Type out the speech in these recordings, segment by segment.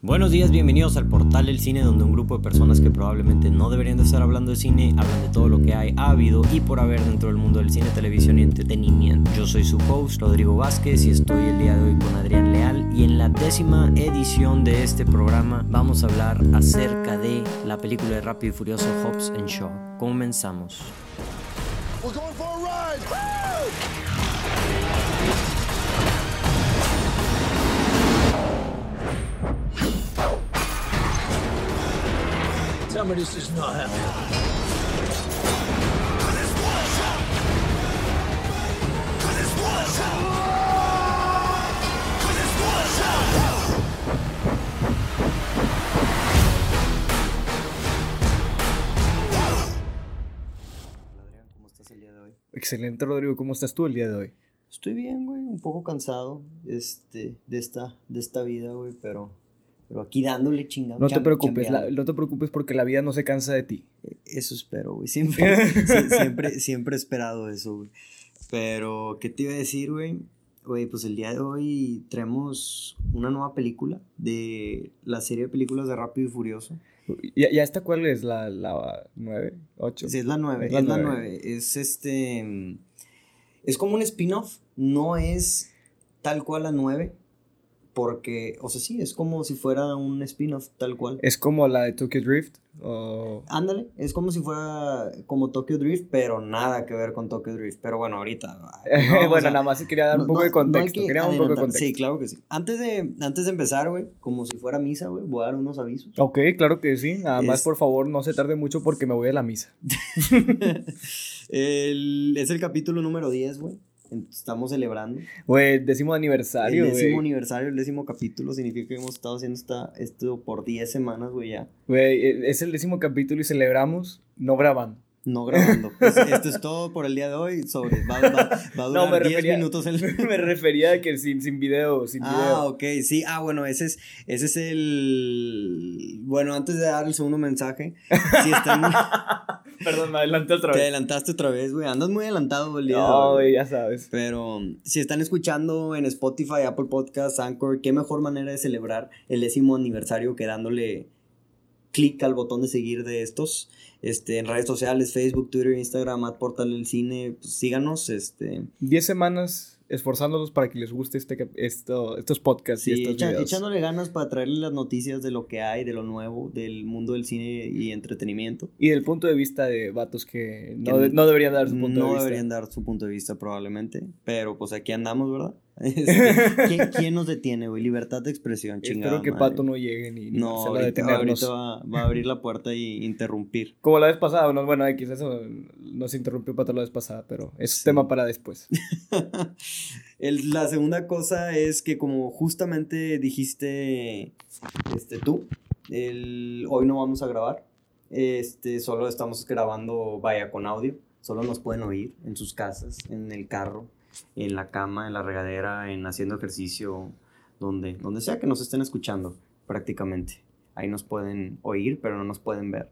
Buenos días, bienvenidos al portal del cine donde un grupo de personas que probablemente no deberían de estar hablando de cine hablan de todo lo que hay, ha habido y por haber dentro del mundo del cine, televisión y entretenimiento. Yo soy su host, Rodrigo Vázquez, y estoy el día de hoy con Adrián Leal y en la décima edición de este programa vamos a hablar acerca de la película de Rápido y Furioso Hobbs and Shaw. Comenzamos. Excelente, Rodrigo. ¿Cómo estás tú el día de hoy? Estoy bien, güey. Un poco cansado este, de, esta, de esta vida, güey, pero pero aquí dándole chingado. No te preocupes, no te preocupes porque la vida no se cansa de ti. Eso espero, güey. Siempre, siempre, siempre he esperado eso, güey. Pero, ¿qué te iba a decir, güey? Güey, pues el día de hoy traemos una nueva película de la serie de películas de Rápido y Furioso. ¿Ya, ya esta cuál es? ¿La, la 9? ¿8? Sí, es la 9. Es, la, 9. Es este. Es como un spin-off. No es tal cual la 9 porque, o sea, sí, es como si fuera un spin-off tal cual. Es como la de Tokyo Drift. O... Ándale, es como si fuera como Tokyo Drift, pero nada que ver con Tokyo Drift. Pero bueno, ahorita. bueno, nada más quería dar un poco de contexto. quería un poco de contexto. Sí, claro que sí. Antes de, antes de empezar, güey, como si fuera misa, güey, voy a dar unos avisos. Ok, claro que sí. Nada más, por favor, no se tarde mucho porque me voy a la misa. es el capítulo número 10, güey. Estamos celebrando. Güey, décimo aniversario, El décimo aniversario, el décimo capítulo, significa que hemos estado haciendo esta, esto por 10 semanas, güey, ya. Güey, e, es el décimo capítulo y celebramos no grabando. No grabando. Pues, esto es todo por el día de hoy. Sobre, va, a durar 10 minutos. El... me refería a que sin, sin video, sin ah, video. ok, sí. Ah, bueno, ese es, ese es el... Bueno, antes de dar el segundo mensaje, si están... Perdón, me adelanté otra vez. Te adelantaste otra vez, güey. Andas muy adelantado el día No, güey, ya sabes. Pero si están escuchando en Spotify, Apple Podcasts, Anchor, qué mejor manera de celebrar el décimo aniversario que dándole clic al botón de seguir de estos. Este, en redes sociales, Facebook, Twitter, Instagram, at Portal del Cine, pues síganos. Este. 10 semanas esforzándolos para que les guste este, esto, estos podcasts y estos videos. echándole ganas para traerles las noticias de lo que hay, de lo nuevo, del mundo del cine y entretenimiento. Y del punto de vista de vatos que no, no deberían dar su punto de vista. No deberían dar su punto de vista probabamente, pero pues aquí andamos, ¿verdad? Este, ¿quién, nos detiene, güey? Libertad de expresión, chingada. Espero que Pato no llegue ni, no, se ahorita, ahorita va, va, a abrir la puerta y interrumpir. Como la vez pasada, no, bueno, X, eso no se interrumpió Pato la vez pasada, pero es tema para después. El, la segunda cosa es que como justamente dijiste este, tú, el, hoy no vamos a grabar, este, solo estamos grabando, vaya, con audio, solo nos pueden oír en sus casas, en el carro, en la cama, en la regadera, en haciendo ejercicio, donde, donde sea que nos estén escuchando, prácticamente. Ahí nos pueden oír, pero no nos pueden ver.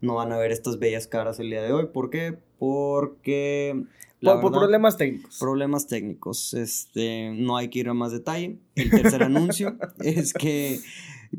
No van a ver estas bellas caras el día de hoy. ¿Por qué? Porque... Por, por, problemas técnicos. Problemas técnicos. Este, no hay que ir a más detalle. El tercer anuncio es que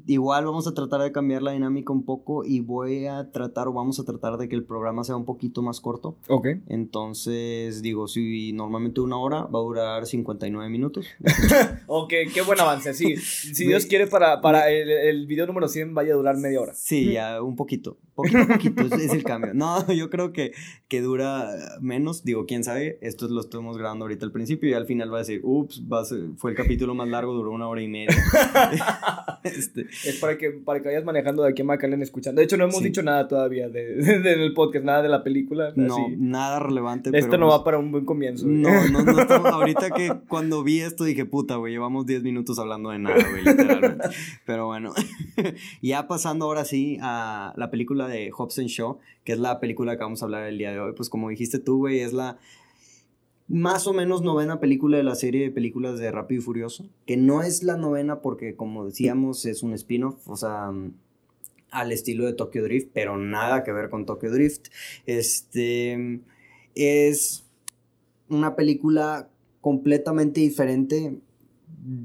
Igual vamos a tratar de cambiar la dinámica un poco y voy a tratar o vamos a tratar de que el programa sea un poquito más corto. Ok. Entonces, digo, si normalmente una hora va a durar 59 minutos. ok, qué buen avance, sí. Si Dios quiere para, para el, el, video número 100 vaya a durar media hora. Sí, ya un poquito. Poquito a poquito es, el cambio. No, yo creo que, que dura menos. Digo, quién sabe. Esto lo estamos grabando ahorita al principio y al final va a decir, ups, fue el capítulo más largo, duró una hora y media. este. Es para que, para que vayas manejando de aquí a McAllen escuchando. De hecho, no hemos dicho nada todavía de, del podcast, nada de la película. No, nada relevante. Esto no va pues para un buen comienzo. No, no, no ahorita que cuando vi esto dije, puta, güey, llevamos 10 minutos hablando de nada, güey, literalmente. pero bueno, ya pasando ahora sí a la película de Hobson Show que es la película que vamos a hablar el día de hoy. Pues como dijiste tú, güey, es la más o menos novena película de la serie de películas de Rápido y Furioso, que no es la novena porque como decíamos es un spin-off, o sea, al estilo de Tokyo Drift, pero nada que ver con Tokyo Drift. Este es una película completamente diferente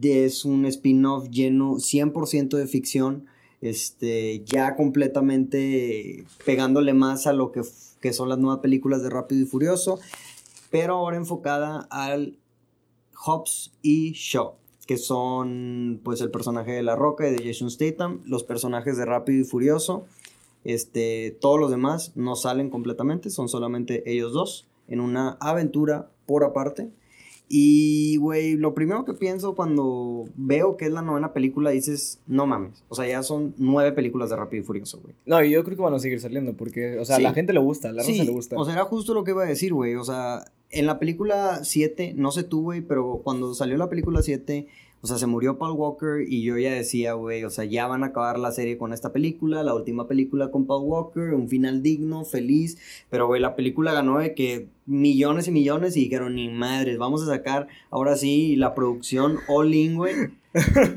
es un spin-off lleno 100% de ficción, este, ya completamente pegándole más a lo que son las nuevas películas de Rápido y Furioso, pero ahora enfocada al Hobbs y Shaw, que son pues el personaje de La Roca y de Jason Statham, los personajes de Rápido y Furioso, este, todos los demás no salen completamente, son solamente ellos dos en una aventura por aparte. Y, güey, lo primero que pienso cuando veo que es la novena película, dices, no mames. O sea, ya son nueve películas de Rápido y Furioso, güey. No, y yo creo que van a seguir saliendo, porque, o sea, a la gente le gusta, a la sí, le gusta. O sea, era justo lo que iba a decir, güey. O sea, en la película 7, no sé tú, güey, pero cuando salió la película 7, o sea, se murió Paul Walker y yo ya decía, güey, o sea, ya van a acabar la serie con esta película, la última película con Paul Walker, un final digno, feliz, pero, güey, la película ganó de que millones y millones y dijeron, ni madres, vamos a sacar ahora sí la producción all in, güey.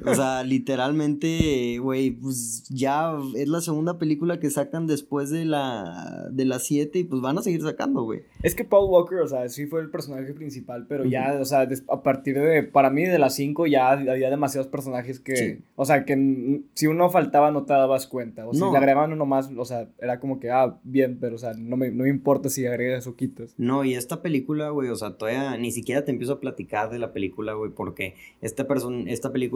O sea, literalmente, güey, pues ya es la segunda película que sacan después de la de las 7 y pues van a seguir sacando, güey. Es que Paul Walker, o sea, sí fue el personaje principal, pero ya, o sea, a partir de, para mí de las 5 ya había demasiados personajes que, o sea, que si uno faltaba no te dabas cuenta, o si le agregaban uno más, o sea, era como que, ah, bien, pero, o sea, no me, no me importa si agregas o quitas. No, y esta película, güey, o sea, todavía ni siquiera te empiezo a platicar de la película, güey, porque esta, persona esta película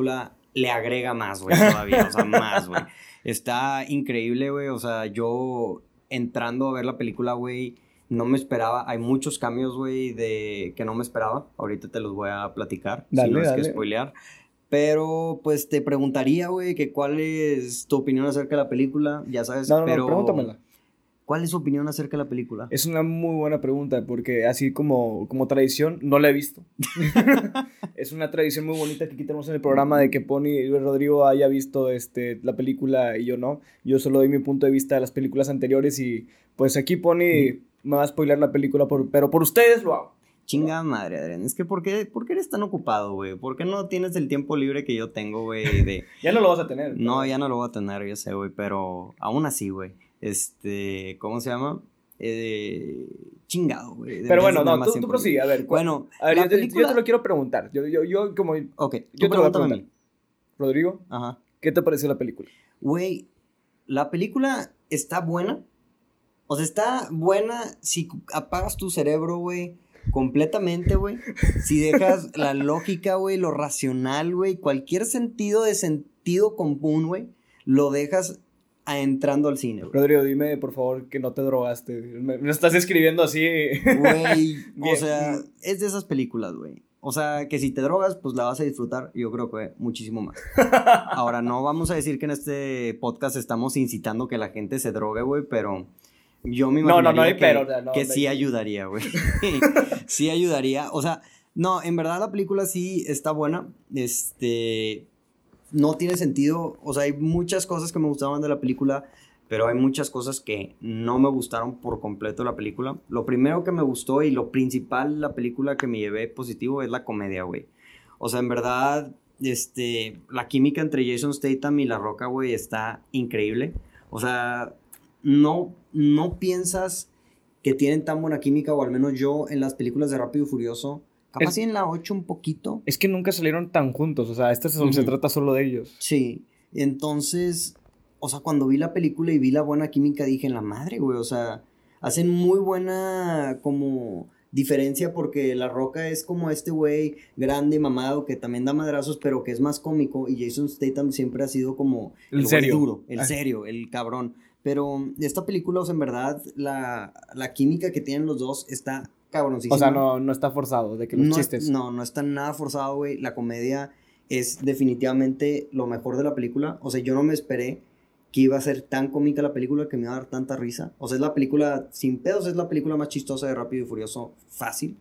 le agrega más, güey, todavía, o sea, más, güey. Está increíble, güey, o sea, yo entrando a ver la película, güey, no me esperaba, hay muchos cambios, güey, de que no me esperaba, ahorita te los voy a platicar, si no es que spoilear. Pero, pues, te preguntaría, güey, que cuál es tu opinión acerca de la película, ya sabes, no, no, pero... No, pregúntamela. ¿Cuál es su opinión acerca de la película? Es una muy buena pregunta porque así como, como tradición no la he visto. es una tradición muy bonita que aquí tenemos en el programa de que Pony y Rodrigo haya visto este, la película y yo no. Yo solo doy mi punto de vista de las películas anteriores y pues aquí Pony me va a spoiler la película, por, pero por ustedes lo hago. Chingada madre, Adrián. Es que ¿por qué, ¿por qué eres tan ocupado, güey? ¿Por qué no tienes el tiempo libre que yo tengo, güey? De... ya no lo vas a tener. No, ya no lo voy a tener, yo sé, güey. Pero aún así, güey este, ¿cómo se llama? Eh, chingado, güey. Pero bueno, no, tú, tú prosigue, a ver. Bueno, a ver, yo, te lo quiero preguntar. Yo, yo, yo como... Ok, yo te lo voy a preguntar. Rodrigo, Ajá. ¿qué te pareció la película? Güey, la película está buena. O sea, está buena si apagas tu cerebro, güey, completamente, güey. Si dejas la lógica, güey, lo racional, güey, cualquier sentido de sentido común, güey, lo dejas entrando al cine. Rodrigo, dime por favor que no te drogaste. Me, estás escribiendo así. Güey, o sea, es de esas películas, güey. O sea, que si te drogas, pues la vas a disfrutar, yo creo que muchísimo más. Ahora, no vamos a decir que en este podcast estamos incitando que la gente se drogue, güey, pero yo me imagino no, no, no que, pero, que sí ayudaría, güey. sí ayudaría. O sea, no, en verdad la película sí está buena. Este, no tiene sentido. O sea, hay muchas cosas que me gustaban de la película, pero hay muchas cosas que no me gustaron por completo de la película. Lo primero que me gustó y lo principal de la película que me llevé positivo es la comedia, güey. O sea, en verdad, este, la química entre Jason Statham y La Roca, güey, está increíble. O sea, no, no piensas que tienen tan buena química, o al menos yo en las películas de Rápido y Furioso, Capaz en la 8 un poquito. Es que nunca salieron tan juntos, o sea, este se trata solo de ellos. Sí, entonces, o sea, cuando vi la película y vi la buena química, dije, en la madre, güey, o sea, hacen muy buena como diferencia porque La Roca es como este güey grande, mamado, que también da madrazos, pero que es más cómico, y Jason Statham siempre ha sido como el, serio. duro, el serio, el cabrón. Pero esta película, o sea, en verdad, la, la química que tienen los dos está o sea, no, no está forzado de que los chistes. no, no está nada forzado, güey. La comedia es definitivamente lo mejor de la película. O sea, yo no me esperé que iba a ser tan cómica la película que me iba a dar tanta risa. O sea, es la película, sin pedos, es la película más chistosa de Rápido y Furioso fácil.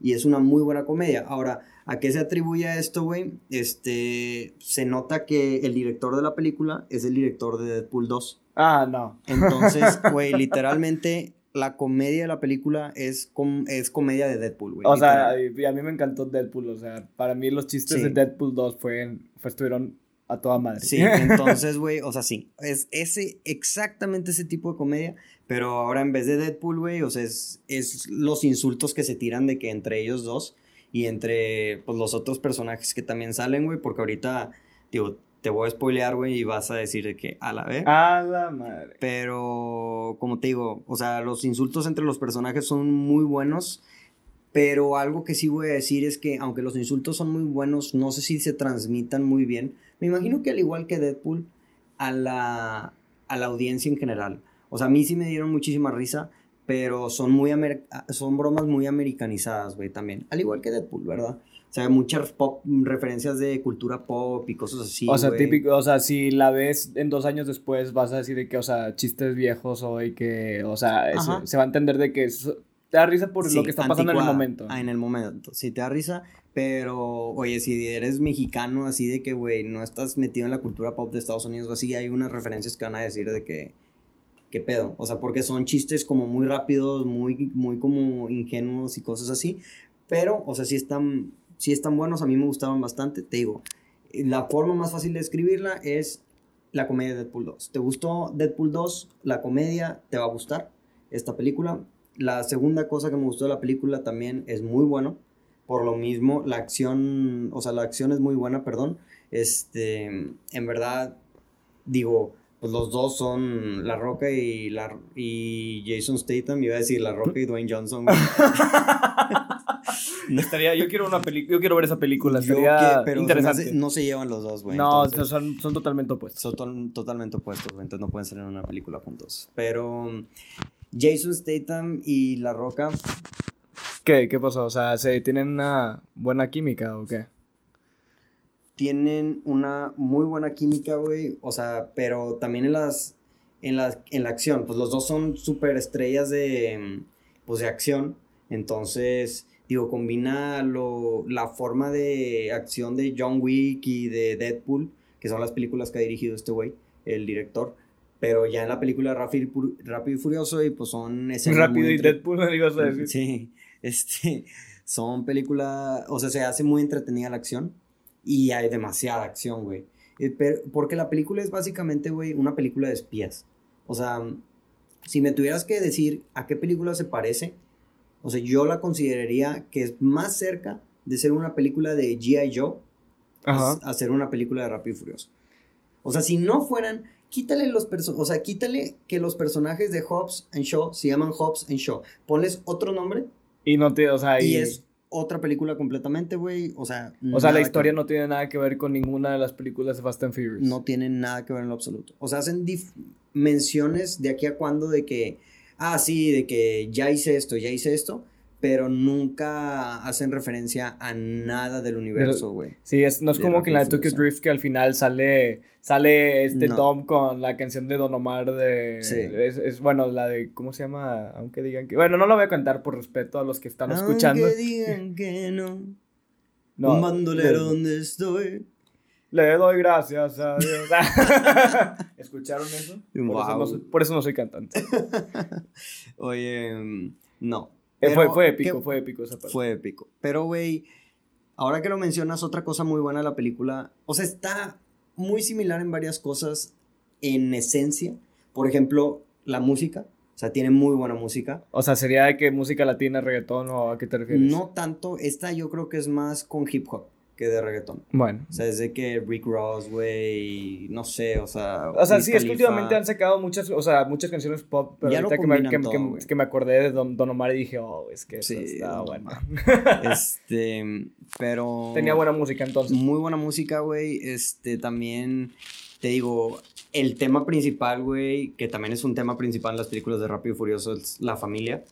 Y es una muy buena comedia. Ahora, ¿a qué se atribuye esto, güey? Este, se nota que el director de la película es el director de Deadpool 2. Ah, no. Entonces, güey, literalmente la comedia de la película es, es comedia de Deadpool, güey. O sea, a mí me encantó Deadpool, o sea, para mí los chistes de Deadpool 2 fue, estuvieron a toda madre. Sí, entonces, güey, o sea, sí, es ese, exactamente ese tipo de comedia, pero ahora en vez de Deadpool, güey, o sea, es, es los insultos que se tiran de que entre ellos dos, y entre pues, los otros personajes que también salen, güey, porque ahorita, digo, te voy a spoilear, güey, y vas a decir de que a la vez. A la madre. Pero, como te digo, o sea, los insultos entre los personajes son muy buenos. Pero algo que sí voy a decir es que, aunque los insultos son muy buenos, no sé si se transmitan muy bien. Me imagino que al igual que Deadpool, a la, a la audiencia en general. O sea, a mí sí me dieron muchísima risa, pero son, muy son bromas muy americanizadas, güey, también. Al igual que Deadpool, ¿verdad? O sea, muchas pop, referencias de cultura pop y cosas así. O sea, típico, o sea, si la ves en dos años después, vas a decir de que, o sea, chistes viejos o y que, o sea, se va a entender de que te da risa por lo que está pasando en el momento. Ah, en el momento, sí, te da risa, pero, oye, si eres mexicano, así de que, güey, no estás metido en la cultura pop de Estados Unidos o así, hay unas referencias que van a decir de que, ¿qué pedo? O sea, porque son chistes como muy rápidos, muy, muy como ingenuos y cosas así, pero, o sea, sí están, sí están buenos, a mí me gustaban bastante, te digo, la forma más fácil de escribirla es la comedia de Deadpool 2. ¿Te gustó Deadpool 2? La comedia te va a gustar esta película. La segunda cosa que me gustó de la película también es muy bueno. Por lo mismo, la acción, o sea, la acción es muy buena, perdón. Este, en verdad, digo, pues los dos son La Roca y, la, y Jason Statham. Iba a decir La Roca y Dwayne Johnson. estaría, yo quiero una película, yo quiero ver esa película, estaría pero interesante. No se, llevan los dos, güey. No, son, son totalmente opuestos. Son totalmente opuestos, entonces no pueden ser en una película juntos. Pero Jason Statham y La Roca. ¿Qué? ¿Qué pasó? O sea, ¿se tienen una buena química o qué? Tienen una muy buena química, güey. O sea, pero también en las. En la, en la acción. Pues los dos son súper estrellas de. Pues de acción. Entonces. Digo, combina lo, la forma de acción de John Wick y de Deadpool, que son las películas que ha dirigido este güey, el director pero ya en la película Rápido, Rápido y Furioso, y pues son escenas. Rápido y Deadpool, me digo, decir. Sí, este, son películas, o sea, se hace muy entretenida la acción y hay demasiada acción, güey. Eh, porque la película es básicamente, güey, una película de espías. O sea, si me tuvieras que decir a qué película se parece, o sea, yo la consideraría que es más cerca de ser una película de G.I. Joe a ser una película de Rápido y Furioso. O sea, si no fueran quítale los personajes, o sea, quítale que los personajes de Hobbs and Shaw se llaman Hobbs and Shaw. Ponles otro nombre. Y no te, o sea, y, es otra película completamente, güey. O sea, o sea, la historia no tiene nada que ver con ninguna de las películas de Fast and Furious. No tiene nada que ver en lo absoluto. O sea, hacen menciones de aquí a cuando de que, ah, sí, de que ya hice esto, ya hice esto pero nunca hacen referencia a nada del universo, güey. Sí, es, no es como que en la de Tokyo Drift que al final sale sale este Tom con la canción de Don Omar de... Sí. Es, bueno, la de... ¿Cómo se llama? Aunque digan que... Bueno, no lo voy a cantar por respeto a los que están escuchando. Aunque digan que no. no Un bandolero donde estoy. Le doy gracias a Dios. ¿Escucharon eso? Por, eso no soy, cantante. Oye, mm, no. Eh, fue, fue épico, fue épico esa parte. Fue épico. Pero, güey, ahora que lo mencionas, otra cosa muy buena de la película. O sea, está muy similar en varias cosas en esencia. Por ejemplo, la música. O sea, tiene muy buena música. O sea, ¿sería de que música latina, reggaetón o a qué te refieres? No tanto. Esta yo creo que es más con hip hop que de reggaetón. Bueno. O sea, desde que Rick Ross, güey, no sé, o sea... O sea, sí, es que últimamente han sacado muchas, o sea, muchas canciones pop, pero ahorita que me, que, que, me, acordé de Don, Don, Omar y dije, oh, es que sí, está bueno. este, pero... Tenía buena música entonces. Muy buena música, güey, este, también, te digo, el tema principal, güey, que también es un tema principal en las películas de Rápido y Furioso, es la familia.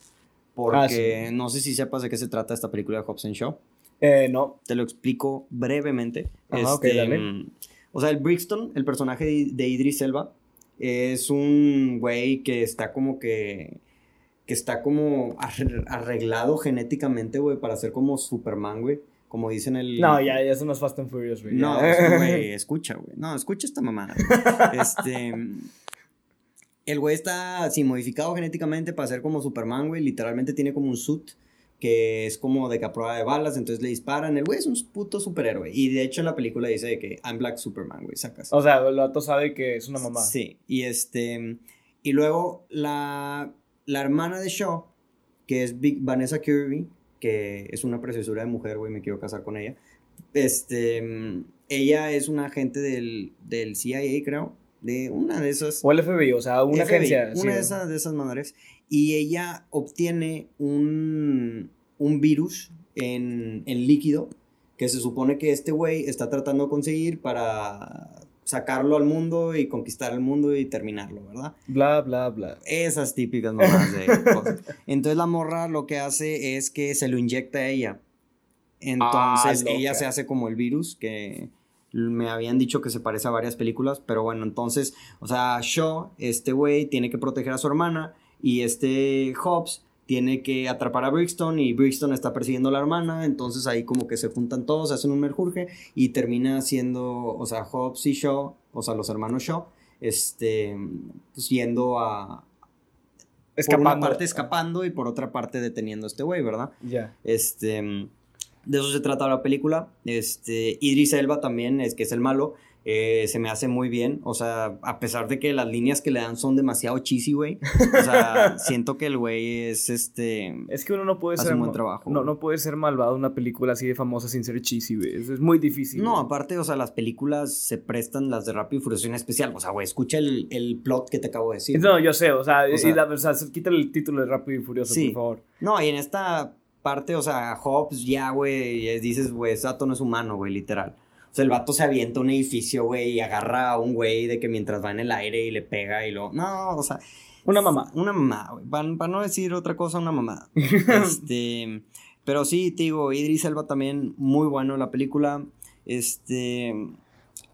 Porque ah, no sé si sepas de qué se trata esta película de Hobbs Show. Eh, no. Te lo explico brevemente. este, mm, O sea, el Brixton, el personaje de Idris Elba, es un güey que está como que. que está como arreglado genéticamente, güey, para ser como Superman, güey. Como dicen el. No, ya, ya eso no es Fast and Furious, güey. No, güey, escucha, güey. No, escucha esta mamada. este. El güey está así modificado genéticamente para ser como Superman, güey. Literalmente tiene como un suit que es como de que a prueba de balas, entonces le disparan. El güey es un puto superhéroe. Y de hecho en la película dice que I'm Black Superman, güey, sacas. O sea, el vato sabe que es una mamá. Sí, y este. Y luego la, la hermana de Shaw, que es Vanessa Kirby, que es una preciosura de mujer, güey, me quiero casar con ella. Este, ella es una agente del, del CIA, creo, de una de esas... O el FBI, o sea, una FBI, agencia. Una sí. de esas, de esas madres. Y ella obtiene un, un virus en, en líquido que se supone que este güey está tratando de conseguir para sacarlo al mundo y conquistar el mundo y terminarlo, ¿verdad? Bla, bla, bla. Esas típicas mamás de cosas. Entonces la morra lo que hace es que se lo inyecta a ella. Entonces Ah, ella loca. se hace como el virus que me habían dicho que se parece a varias películas, pero bueno, entonces, o sea, Shaw, este güey, tiene que proteger a su hermana y este Hobbs tiene que atrapar a Brixton y Brixton está persiguiendo a la hermana, entonces ahí como que se juntan todos, hacen un merjurje y termina siendo, o sea, Hobbs y Shaw, o sea, los hermanos Shaw, este, pues yendo a, por una Escapando. parte escapando y por otra parte deteniendo a este güey, ¿verdad? Ya. Este, de eso se trata la película. Este, Idris Elba también, es que es el malo, eh, se me hace muy bien. O sea, a pesar de que las líneas que le dan son demasiado cheesy, güey. O sea, siento que el güey es este. Es que uno no puede Hace ser. un buen trabajo, No, no puede ser malvado una película así de famosa sin ser cheesy, güey. Es muy difícil. No, aparte, o sea, las películas se prestan las de Rápido y Furioso en especial. O sea, güey, escucha el, el plot que te acabo de decir. No, yo sé, o sea, O y la- o sea, quítale el título de Rápido y Furioso, Sí. por favor. No, y en esta parte, o sea, Hobbs ya, güey, es- dices, güey, ese vato no es humano, güey, literal. O sea, el vato se avienta a un edificio, güey, y agarra a un güey de que mientras va en el aire y le pega y lo... No, o sea... Una mamá. Una mamá, güey. Para, no decir otra cosa, una mamá. este... Pero sí, te digo, Idris Elba también, muy bueno en la película. Este...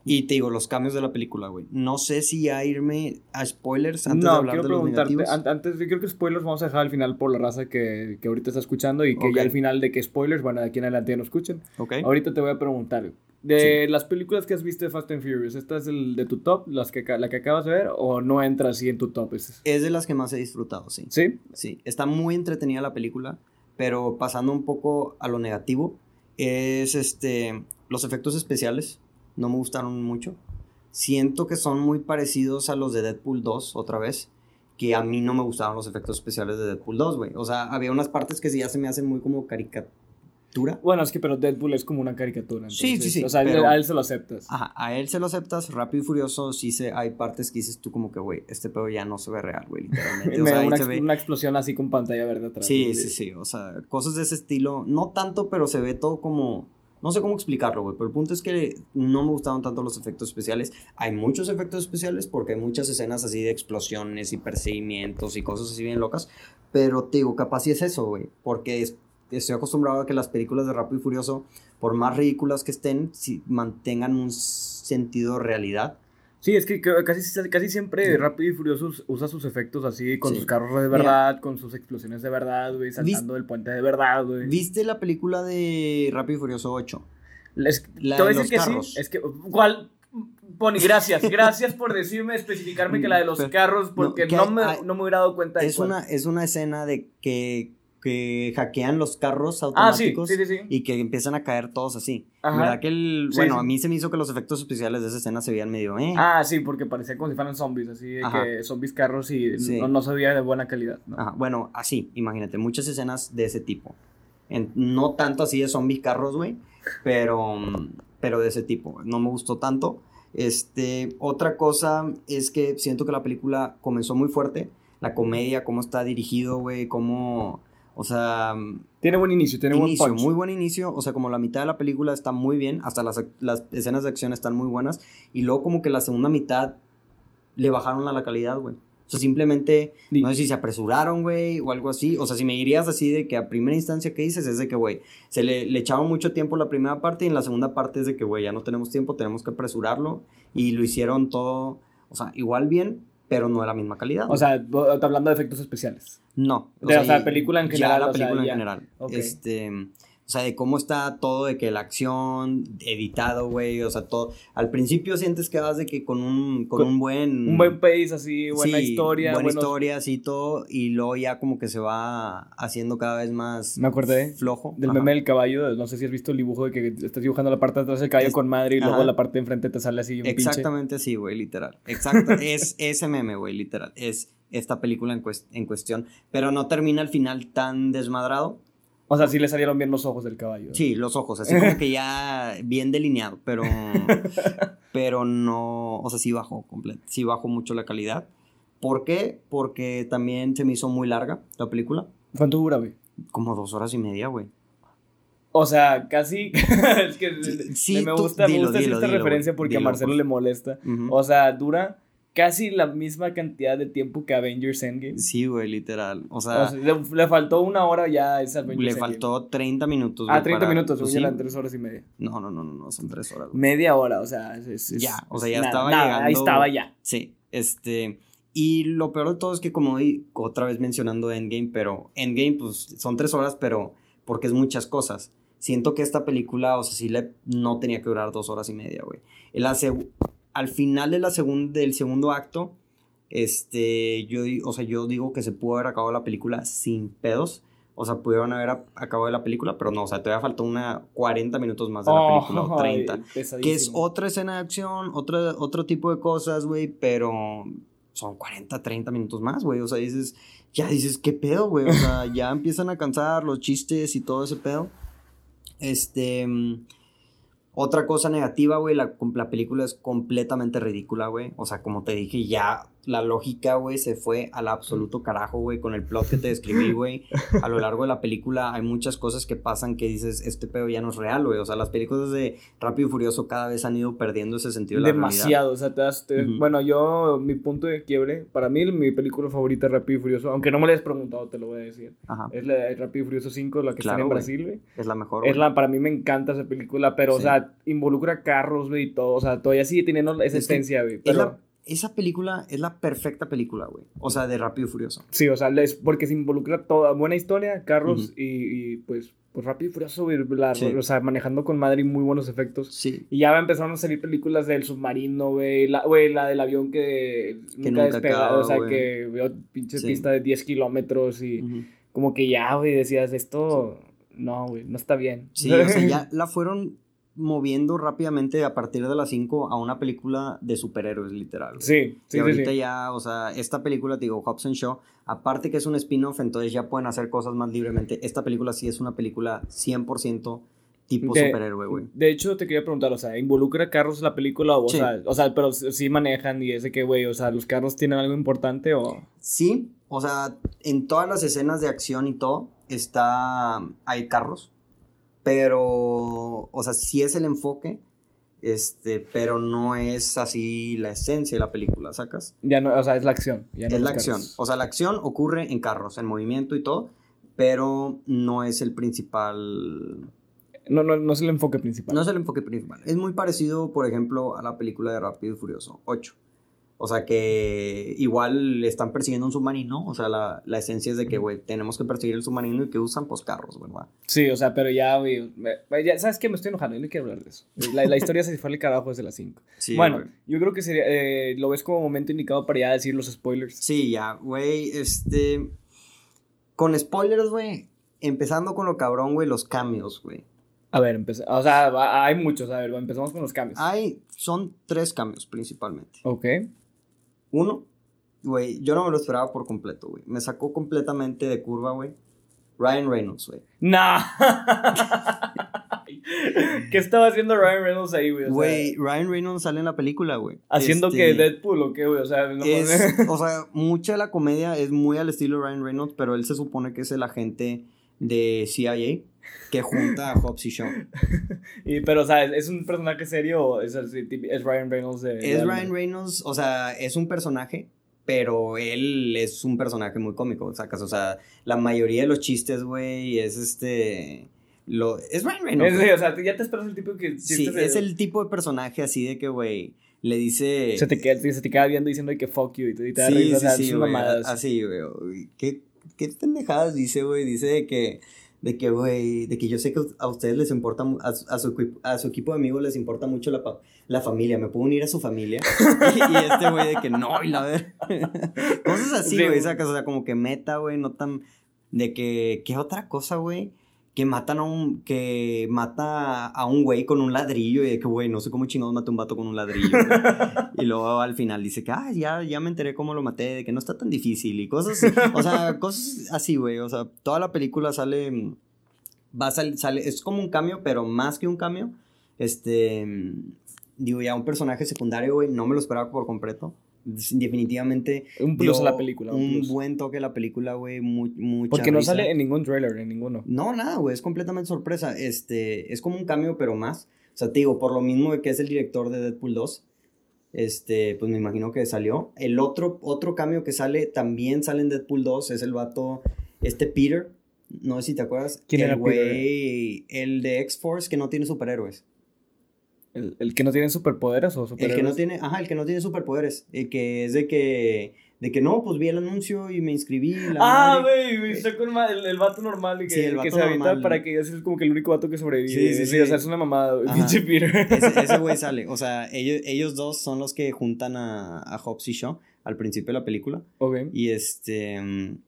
Y te digo, los cambios de la película, güey. No sé si ya irme a spoilers antes de no, hablar quiero de los preguntarte, negativos. an- antes, yo creo que spoilers vamos a dejar al final por la raza que, que ahorita está escuchando y que Ok. ya al final de que spoilers, bueno, de aquí en adelante ya no escuchen. Ok. Ahorita te voy a preguntar, de las películas que has visto de Fast and Furious, ¿esta es el de tu top, las que, la que acabas de ver, o no entra así en tu top? Es- Es de las que más he disfrutado, sí. ¿Sí? Sí, está muy entretenida la película, pero pasando un poco a lo negativo, es este los efectos especiales no me gustaron mucho. Siento que son muy parecidos a los de Deadpool 2 otra vez, que a mí no me gustaban los efectos especiales de Deadpool 2, güey. O sea, había unas partes que sí ya se me hacen muy como caricatura. Bueno, es que pero Deadpool es como una caricatura. Sí, entonces, sí, sí, O sea, pero- a él se lo aceptas. Ajá, a él se lo aceptas, rápido y furioso, sí se, hay partes que dices tú como que, güey, este pedo ya no se ve real, güey, literalmente. O sea, una, se explosión así con pantalla verde atrás. Sí, güey. sí, sí, o sea, cosas de ese estilo, no tanto, pero se ve todo como, no sé cómo explicarlo, güey, pero el punto es que no me gustaron tanto los efectos especiales. Hay muchos efectos especiales porque hay muchas escenas así de explosiones y perseguimientos y cosas así bien locas, pero te digo, capaz sí es eso, güey, porque es- estoy acostumbrado a que las películas de Rápido y Furioso, por más ridículas que estén, si mantengan un sentido de realidad. Sí, es que casi, casi siempre Rápido y Furioso usa sus efectos así, con Sí. sus carros de verdad, con sus explosiones de verdad, güey, saltando del puente de verdad, güey. ¿Viste la película de Rápido y Furioso 8? Les- La te voy a de decir los que carros. sí. Es que, ¿cuál? Pony, gracias. Gracias por decirme, especificarme que la de los Pero- carros, porque que no, me, hay- no me hubiera dado cuenta de Es cuál. una, es una escena de que, que hackean los carros Ah, sí, automáticos sí, sí, sí. y que empiezan a caer todos así. Ajá. ¿Verdad que el, bueno, a mí se me hizo que los efectos especiales de esa escena se veían medio, eh. Ah, sí, porque parecía como si fueran zombies, así de Ajá. que zombies carros y no, no se veía de buena calidad. ¿no? Ajá, bueno, así, imagínate, muchas escenas de ese tipo. En- no tanto así de zombies carros, güey, pero, pero de ese tipo. No me gustó tanto. Este, otra cosa es que siento que la película comenzó muy fuerte. La comedia, cómo está dirigido, güey, cómo, o sea, Tiene buen inicio, tiene inicio, buen punch. muy buen inicio, o sea, como la mitad de la película está muy bien, hasta las, las escenas de acción están muy buenas, y luego como que la segunda mitad le bajaron a la calidad, güey. O sea, simplemente, no sé si se apresuraron, güey, o algo así. O sea, si me dirías así de que a primera instancia que dices es de que, güey, se le, le echaron mucho tiempo la primera parte y en la segunda parte es de que, güey, ya no tenemos tiempo, tenemos que apresurarlo. Y lo hicieron todo, o sea, igual bien, pero no de la misma calidad. O sea, hablando de efectos especiales. No. De- o sea, y- película en ya general, la o sea, película ya. en general. Este. O sea, de cómo está todo, de que la acción, editado, güey. O sea, todo. Al principio sientes que vas de que con un, con, Con un buen. Un buen pace, así, buena sí, historia. Buena buenos- historia, así todo. Y luego ya como que se va haciendo cada vez más. Me acordé Flojo. Del Ajá. meme del caballo, no sé si has visto el dibujo de que estás dibujando la parte de atrás del caballo Es- con madre y luego la parte de enfrente te sale así un pinche. Exactamente así, güey, literal. Exacto. es ese meme, güey, literal. Es esta película en, cues- en cuestión. Pero no termina al final tan desmadrado. O sea, sí le salieron bien los ojos del caballo. Sí, los ojos, así como que ya bien delineado, pero, pero no, o sea, sí bajó completo, sí bajó mucho la calidad. ¿Por qué? Porque también se me hizo muy larga la película. ¿Cuánto dura, güey? Como dos horas y media, güey. O sea, casi. es que sí, me gusta, me gusta esta referencia porque a Marcelo pues. le molesta. O sea, dura casi la misma cantidad de tiempo que Avengers Endgame. Sí, güey, literal. O sea, le, faltó una hora ya a esa Avengers Le faltó 30 minutos. Ah, 30 minutos, según eran 3 horas y media. No, no, no, no, no son 3 horas. Media hora, o sea, es, ya, o sea, ya estaba llegando. Ahí estaba ya. Sí, este. Y lo peor de todo es que, como otra vez mencionando Endgame, pero Endgame, pues son 3 horas, pero porque es muchas cosas. Siento que esta película, o sea, sí le, no tenía que durar 2 horas y media, güey. La, al final de la del segundo acto, este, yo, o sea, yo digo que se pudo haber acabado la película sin pedos. O sea, pudieron haber acabado la película, pero no, o sea, todavía faltó una 40 minutos más de la película, o 30. que es otra escena de acción, otro, otro tipo de cosas, güey, pero son 40, 30 minutos más, güey. O sea, dices, ya dices, ¿qué pedo, güey? O sea, ya empiezan a cansar los chistes y todo ese pedo. Este. Otra cosa negativa, güey, la, la película es completamente ridícula, güey. O sea, como te dije, ya la lógica, güey, se fue al absoluto carajo, güey, con el plot que te describí, güey. A lo largo de la película hay muchas cosas que pasan que dices, este pedo ya no es real, güey. O sea, las películas de Rápido y Furioso cada vez han ido perdiendo ese sentido de la Demasiado, o sea, te das, bueno, yo, mi punto de quiebre, para mí mi película favorita es Rápido y Furioso, aunque no me lo hayas preguntado, te lo voy a decir. Ajá. Es la de Rápido y Furioso 5, la que está en Brasil, güey. Es la mejor, Es la, para mí me encanta esa película, pero, o sea, involucra carros, güey, y todo, o sea, todavía sigue teniendo esa esencia, güey. Pero esa película es la perfecta película, güey. O sea, de Rápido y Furioso. Sí, o sea, es porque se involucra toda buena historia, carros y, pues, pues Rápido y Furioso, güey. O sea, manejando con madre y muy buenos efectos. Sí. Y ya empezaron a salir películas del submarino, güey. La, güey, la del avión que, nunca, despegado. o sea, que veo pinche pista de 10 kilómetros y como que ya, güey, decías, esto... No, güey, no está bien. Sí, o sea, ya la fueron moviendo rápidamente a partir de las 5 a una película de superhéroes, literal. Sí, sí. Y ahorita ya, o sea, esta película, digo, Hobson Show, aparte que es un spin-off, entonces ya pueden hacer cosas más libremente. Esta película sí es una película 100% tipo superhéroe, güey. De hecho, te quería preguntar, o sea, ¿involucra carros la película? O, sea, o sea, pero sí manejan y ese que, güey, o sea, ¿los carros tienen algo importante o...? Sí, o sea, en todas las escenas de acción y todo, está... hay carros pero, o sea, sí es el enfoque, este, pero no es así la esencia de la película, ¿sacas? Ya no, o sea, es la acción. es la acción. O sea, la acción ocurre en carros, en movimiento y todo, pero no es el principal... No, no, no es el enfoque principal. No es el enfoque principal. Es muy parecido, por ejemplo, a la película de Rápido y Furioso 8. O sea que igual le están persiguiendo un submarino. O sea, la, la esencia es de que, güey, tenemos que perseguir el submarino y que usan pues carros, ¿verdad? Sí, o sea, pero ya, güey. Ya, ¿Sabes qué? Me estoy enojando. Yo no quiero hablar de eso. La, la historia se fue al carajo desde las 5. Sí, bueno, yo creo que sería. Eh, lo ves como momento indicado para ya decir los spoilers. Sí, ya, güey. Este. Con spoilers, güey. Empezando con lo cabrón, güey, los cambios, güey. A ver, o sea, hay muchos. A ver, empezamos con los cambios. Hay, son tres cambios principalmente. Ok. Uno, güey, yo no me lo esperaba por completo, güey. Me sacó completamente de curva, güey. Ryan Reynolds, güey. Nah. ¿Qué estaba haciendo Ryan Reynolds ahí, güey? Güey, Ryan Reynolds sale en la película, güey. ¿Haciendo que este, Deadpool o qué, güey? O sea, no o sea, mucha de la comedia es muy al estilo de Ryan Reynolds, pero él se supone que es el agente de CIA que junta a Hobbs y Shaw. y, pero, o sea, ¿es un personaje serio o es, es Ryan Reynolds de, Es Ryan Reynolds, o sea, es un personaje, pero él es un personaje muy cómico, sacas, o sea, la mayoría de los chistes, güey, es este... Lo, es Ryan Reynolds. Es, o sea, ya te esperas el tipo que... Sí, es el tipo de personaje así de que, güey, le dice... Se te, queda, se te queda viendo diciendo que fuck you y te, te sí, sí, sí, güey, así, güey. ¿Qué, qué pendejadas dice, güey? Dice que de que, güey, de que yo sé que a ustedes les importa, a, a, su, a su equipo de amigos les importa mucho la, la familia, me puedo unir a su familia. y, este güey de que no, y la ver. Cosas así, güey, sí, o sea, como que meta, güey, no tan, de que, ¿qué otra cosa, güey? Que matan a un, que mata a un güey con un ladrillo y de que, güey, no sé cómo chingados mata un vato con un ladrillo. y luego al final dice que, ah, ya, ya me enteré cómo lo maté, de que no está tan difícil y cosas, o sea, cosas así, güey. O sea, toda la película sale va a sal- sale, es como un cambio, pero más que un cambio. Este, digo, ya un personaje secundario, güey, no me lo esperaba por completo. Definitivamente. Un plus dio a la película. Un, Un plus. buen toque a la película, güey, muy, mucha Porque no risa. sale en ningún trailer, en ninguno. No, nada, güey, es completamente sorpresa. Este, es como un cambio, pero más. O sea, te digo, por lo mismo de que es el director de Deadpool 2, este, pues me imagino que salió. El otro, otro cambio que sale, también sale en Deadpool 2, es el vato, este Peter, no sé si te acuerdas. ¿Quién el güey, el de X-Force que no tiene superhéroes. ¿El, el que no tiene superpoderes o El superhéroes? que no tiene, ajá, el que no tiene superpoderes. El que es de que, de que no, pues vi el anuncio y me inscribí. la Ah, güey, güey, está con el, el vato normal y que, Sí, el que se habita normal. para que es como que el único vato que sobrevive. Sí, sí, sí. O sea, es una mamada, güey, pinche Peter. Ese, güey sale. O sea, ellos, ellos dos son los que juntan a, a Hobbs y Shaw al principio de la película. ok. Y este. mm,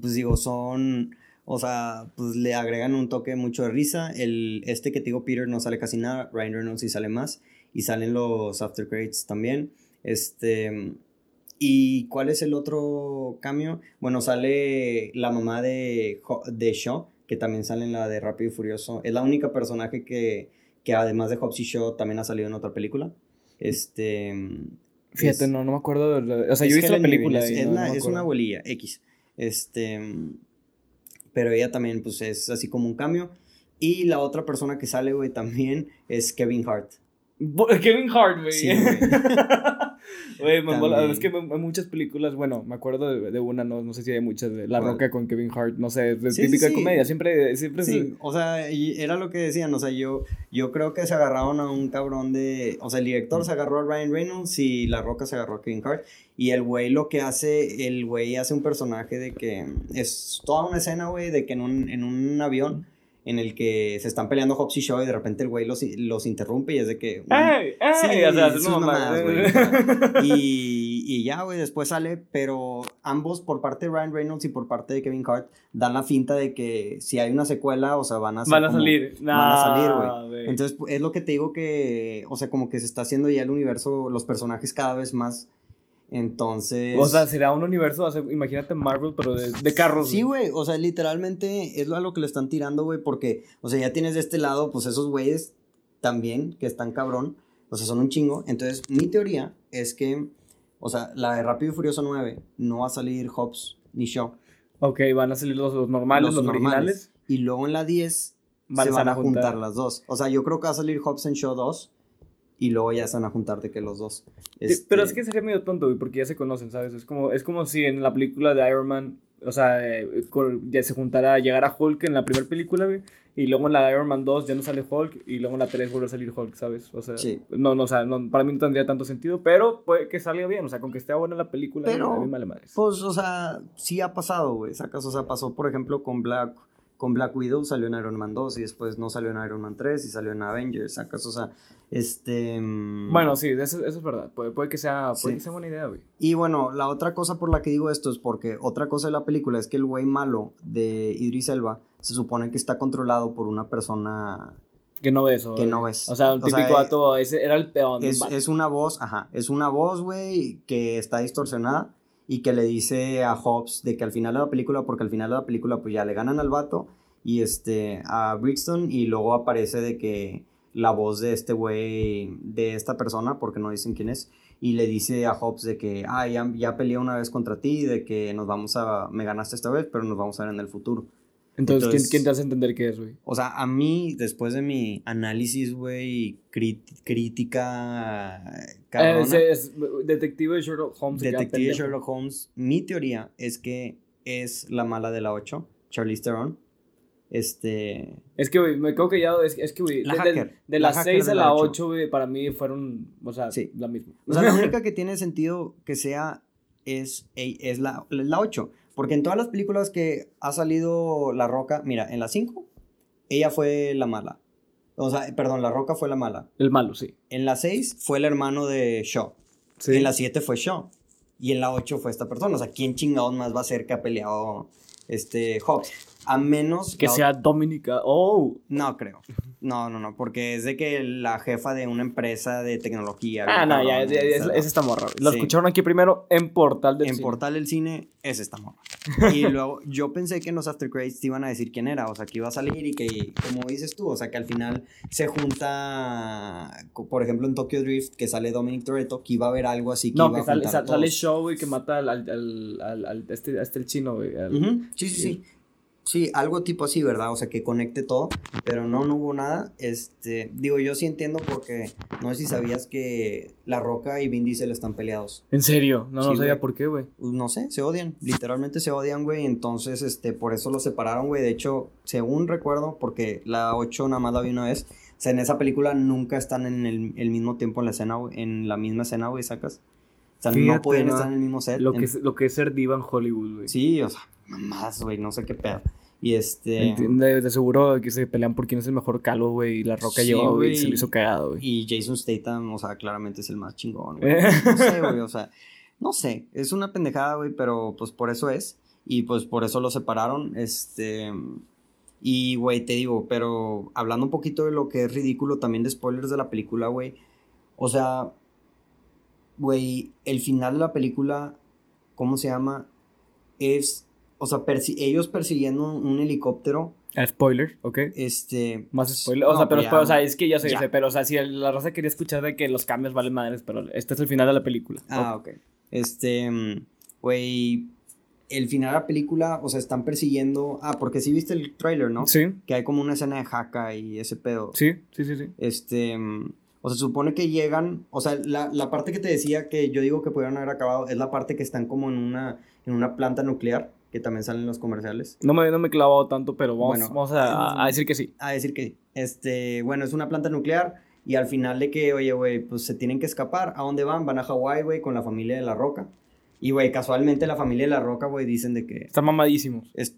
Pues digo, son. O sea, pues le agregan un toque mucho de risa. El, este que te digo, Peter, no sale casi nada. Ryan Reynolds sí sale más. Y salen los after credits también. Este. ¿Y cuál es el otro cambio? Bueno, sale la mamá de, de Shaw, que también sale en la de Rápido y Furioso. Es la única personaje que, que además de Hobbs y Shaw también ha salido en otra película. Este. Fíjate, es- no, no me acuerdo. de o sea, yo he visto la película. Es, y es no- la- no me es una abuelilla, X. Este. Pero ella también, pues, es así como un cambio. Y la otra persona que sale, güey, también es Kevin Hart. Bo- Kevin Hart, güey. Sí, güey. Güey. Es que hay muchas películas, bueno, me acuerdo de, de una, no, no sé si hay muchas, de La. Roca con Kevin Hart, no sé, de Sí, típica sí. comedia, siempre, siempre Sí, o sea, y era lo que decían, o sea, yo, yo creo que se agarraron a un cabrón de, o sea, el director se agarró a Ryan Reynolds y La Roca se agarró a Kevin Hart, y el güey lo que hace, el güey hace un personaje de que es toda una escena, güey, de que en un, en un avión en el que se están peleando Hobbs y Shaw y de repente el güey los, los interrumpe y es de que... un- ¡Ey! ¡Ey! Sí, o sea, sus mamadas, güey, o sea, y, y ya, güey, después sale, pero ambos, por parte de Ryan Reynolds y por parte de Kevin Hart, dan la finta de que si hay una secuela, o sea, van a Van a como- salir. van a salir, Nah, güey. Entonces, es lo que te digo que, o sea, como que se está haciendo ya el universo, los personajes cada vez más. Entonces. O sea, será un universo, o sea, imagínate Marvel, pero de, de carros. Sí, güey, o sea, literalmente es lo a lo que le están tirando, güey, porque, o sea, ya tienes de este lado, pues esos güeyes también, que están cabrón, o sea, son un chingo. Entonces, mi teoría es que, o sea, la de Rápido y Furioso 9 no va a salir Hobbs ni Shaw. Ok, van a salir los, los normales, los, originales. Y luego en la 10 Van se van a juntar. juntar las dos. O sea, yo creo que va a salir Hobbs and Shaw 2 y luego ya se van a juntar de que los dos. Sí, Pero es Este, que sería medio tonto, güey, porque ya se conocen, ¿sabes? Es como, es como si en la película de Iron Man, o sea, eh, con- ya se juntara, llegara Hulk en la primera película, güey, y luego en la de Iron Man 2 ya no sale Hulk, y luego en la 3 vuelve a salir Hulk, ¿sabes? O sea, Sí. no, no, o sea, no, para mí no tendría tanto sentido, pero puede que salga bien, o sea, con que esté buena la película, Pero, a mí me vale madres. Pues, o sea, sí ha pasado, güey. Sacas, o sea, pasó, por ejemplo, con Black, con Black Widow, salió en Iron Man 2 y después no salió en Iron Man 3 y salió en Avengers. Sacas, o sea, este. mm, Bueno, sí, eso, eso es verdad, puede, puede que sea, puede Sí. que sea buena idea, güey. Y bueno, la otra cosa por la que digo esto es porque otra cosa de la película es que el güey malo de Idris Elba se supone que está controlado por una persona. Que no ves, Que no ves. O sea, un típico eh, vato, ese era el peón. Es, es una voz, ajá, es una voz, güey, que está distorsionada y que le dice a Hobbs de que al final de la película, porque al final de la película pues ya le ganan al vato y este, a Brixton y luego aparece de que la voz de este güey, de esta persona, porque no dicen quién es, y le dice a Hobbs de que, ah, ya, ya peleé una vez contra ti, de que nos vamos a, me ganaste esta vez, pero nos vamos a ver en el futuro. Entonces, ¿quién, entonces- quién te hace entender qué es, güey? O sea, a mí, después de mi análisis, güey, crítica cabrona, ese es detective Sherlock Holmes. Detective. Sherlock Holmes, mi teoría es que es la mala de la 8, Charlize Theron. Este. Es que, güey, me creo que ya. Es, es que, güey, La de, de- de la las hacker 6 de a la la ocho. 8, güey, para mí fueron. O sea, Sí. la misma. O sea, la única que tiene sentido que sea es, es la, la 8. Porque en todas las películas que ha salido La Roca, mira, en la 5, ella fue la mala. O sea, perdón, La Roca fue la mala. El malo, sí. En la 6 fue el hermano de Shaw. Sí. En la 7 fue Shaw. Y en la 8 fue esta persona. O sea, ¿quién chingados más va a ser que ha peleado este Hobbs? A menos... Que sea Dominica. Oh. No creo. No, no, no, porque es de que la jefa de una empresa de tecnología. Ah, no, ya, ya, es, es esta morra. Lo Sí. escucharon aquí primero en Portal del En Cine. Portal del Cine es esta morra. Y luego yo pensé que en los After Credits te iban a decir quién era, o sea, que iba a salir y que, como dices tú, o sea, que al final se junta, por ejemplo, en Tokyo Drift, que sale Dominic Toretto, que iba a haber algo así que No, iba que a sale. Show, güey, que mata al, al, al, este, este el chino, güey. sí, sí. Sí, algo tipo así, ¿verdad? O sea, que conecte todo, pero no, no hubo nada. Este, digo, yo sí entiendo porque no sé si sabías que La Roca y Vin Diesel están peleados. En serio, no, no Sí, sabía por qué, güey. Pues, no sé, se odian, literalmente se odian, güey, entonces, este, por eso los separaron, güey, de hecho, según recuerdo, porque la 8 nada más la vi una vez, o sea, en esa película nunca están en el, el mismo tiempo en la escena, en la misma escena, güey, sacas, o sea, no Fíjate, podían estar en el mismo set. Lo que, es, lo que es ser diva en Hollywood, güey. Sí, o sea, mamás, güey, no sé qué pedo, y este... De, de seguro que se pelean por quién es el mejor calvo, güey. Y la roca Sí, llegó, güey, y se lo hizo cagado, güey. Y Jason Statham, o sea, claramente es el más chingón, güey. No sé, güey, o sea, no sé, es una pendejada, güey, pero pues por eso es. Y pues por eso lo separaron, este... Y, güey, te digo, pero hablando un poquito de lo que es ridículo, también de spoilers de la película, güey. O sea, güey, el final de la película, ¿cómo se llama? Es, o sea, persi- ellos persiguiendo un, un helicóptero, Ah, spoiler, ok. este... Más spoiler. O no, sea, pero, ya, o sea, es que ya ya sé, pero, o sea, si la raza quería escuchar de que los cambios valen madres, pero este es el final de la película. Ah, ok. Este, güey, el final de la película, o sea, están persiguiendo. Ah, porque sí viste el tráiler, ¿no? Sí, Que hay como una escena de jaca y ese pedo. sí, sí, sí, sí. Este, o sea, se supone que llegan, o sea, la, la parte que te decía que yo digo que pudieron haber acabado es la parte que están como en una, en una planta nuclear, que también salen en los comerciales. No me, no me he clavado tanto, pero vamos, Bueno, vamos a, a decir que sí. A decir que sí. Este, bueno, es una planta nuclear y al final de que, oye, güey, pues se tienen que escapar. ¿A dónde van? Van a Hawái, güey, con la familia de La Roca. Y, güey, casualmente la familia de La Roca, güey, dicen de que... Están mamadísimos. Es,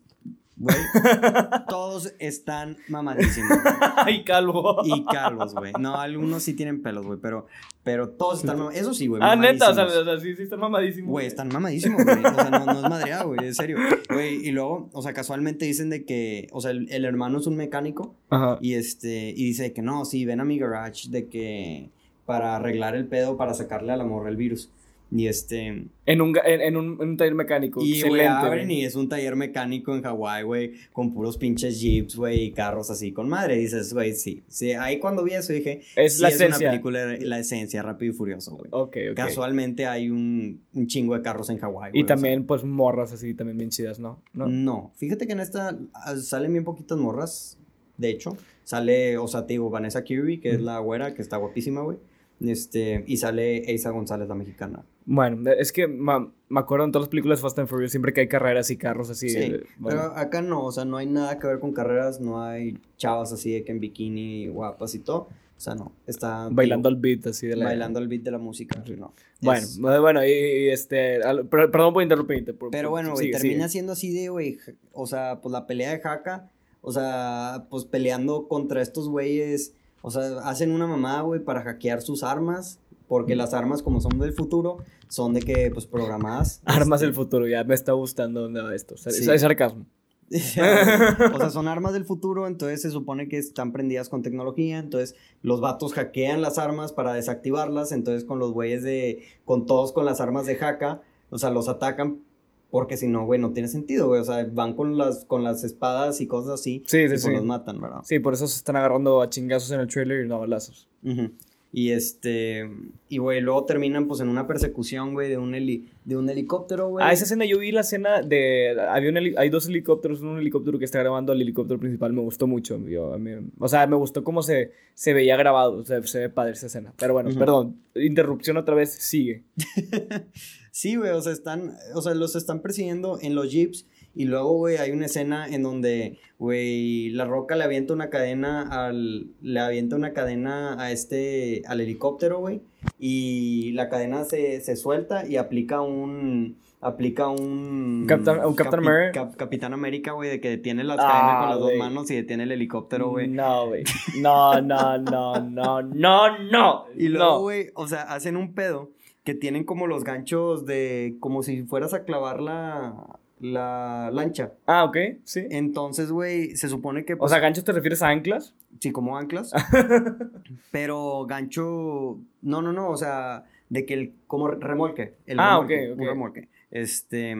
güey, todos están mamadísimos. Ay, calvo. Y calvos, güey. No, algunos sí tienen pelos, güey, pero, pero todos están mamadísimos. Eso sí, güey. Ah, neta, o sea, mamadísimos. o sea, sí, sí están mamadísimos. Güey, están mamadísimos, güey. O sea, no, no es madreada, güey, en serio. Güey, y luego, o sea, casualmente dicen de que, o sea, el, el hermano es un mecánico Ajá. y este, y dice que no, sí, ven a mi garage de que para arreglar el pedo, para sacarle a la morra el virus. Y este, En un, en, en un, en un taller mecánico. y Excelente. abren güey. y es un taller mecánico en Hawái, güey, con puros pinches jeeps, güey, y carros así con madre. Y dices, güey, sí, sí. Ahí cuando vi eso dije, Es sí, la es esencia. una película, la esencia, rápido y furioso, güey. Ok, ok. Casualmente hay un, un chingo de carros en Hawái, güey. Y o sea. también, pues, morras así, también bien chidas, ¿no? ¿No? No, fíjate que en esta ah, salen bien poquitas morras. De hecho, sale, o sea, te digo, Vanessa Kirby, que es la güera, que está guapísima, güey. Este, y sale Eiza González, la mexicana. Bueno, es que ma- me acuerdo en todas las películas de Fast and Furious siempre que hay carreras y carros así. Sí, eh, bueno. pero acá no, o sea, no hay nada que ver con carreras, no hay chavas así de que en bikini guapas y todo. O sea, no, está bailando al beat así de la... bailando al beat de la música. no. Bueno, Es- bueno, y, y, este... al- per- perdón por interrumpirte. por- Pero bueno, güey, termina sigue. siendo así de, güey, o sea, pues la pelea de Haka, o sea, pues peleando contra estos güeyes, o sea, hacen una mamada, güey, para hackear sus armas, porque las armas, como son del futuro, son de que, pues, programadas. Armas este, del futuro, ya me está gustando va esto. Es, Sí. es sarcasmo. o sea, son armas del futuro, entonces se supone que están prendidas con tecnología, entonces los vatos hackean las armas para desactivarlas, entonces con los güeyes de, con todos con las armas de Haka, o sea, los atacan porque si no, güey, no tiene sentido, güey, o sea, van con las, con las espadas y cosas así, Sí, y sí, pues sí. los matan, ¿verdad? Sí, por eso se están agarrando a chingazos en el trailer y no a balazos. Y este, y güey, luego terminan pues en una persecución, güey, de un heli, de un helicóptero, güey. Ah, esa escena, yo vi la escena de... Había un heli- hay dos helicópteros, un helicóptero que está grabando al helicóptero principal, me gustó mucho. yo- a mí- o sea, me gustó cómo se, se veía grabado, o sea, se ve padre esa escena. Pero bueno, perdón, interrupción otra vez, sigue. Sí, güey, o sea, están, o sea, los están persiguiendo en los jeeps y luego, güey, hay una escena en donde, güey, La Roca le avienta una cadena al, le avienta una cadena a este, al helicóptero, güey, y la cadena se, se suelta y aplica un, aplica un... Captain- un Captain America. cap- Capitán América, güey, de que detiene las Ah, cadenas con las dos manos y detiene el helicóptero, güey. No, güey. No, no, no, no, no, no. Y luego, no. güey, o sea, hacen un pedo que tienen como los ganchos de. como si fueras a clavar la. la lancha. Ah, ok, sí. Entonces, güey, se supone que... O sea, ¿ganchos te refieres a anclas? Sí, como anclas. pero gancho. No, no, no. O sea, de que el. Como remolque. El Ah, remolque, ok, Un ok. remolque. Este.